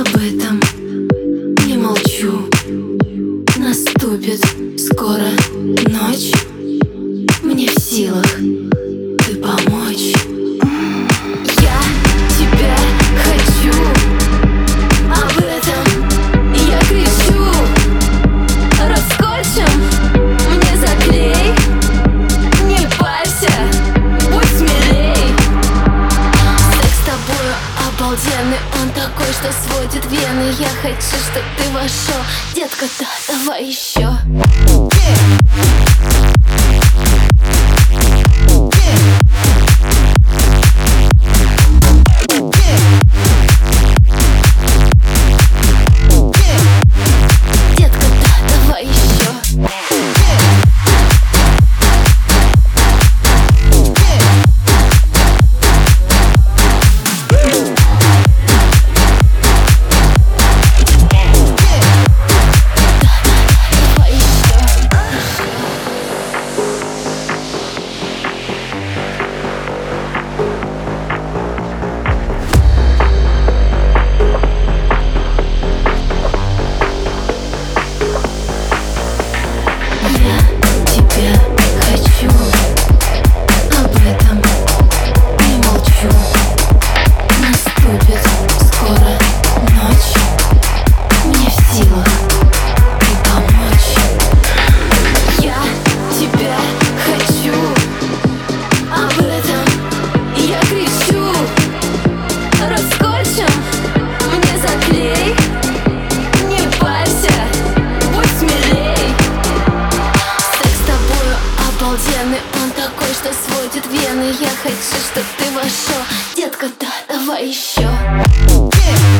об этом и молчу. Наступит обалденный Он такой, что сводит вены. Я хочу, чтоб ты вошел. Детка, да, давай еще Детка, я хочу, чтоб ты вошел Детка, да, давай еще yeah.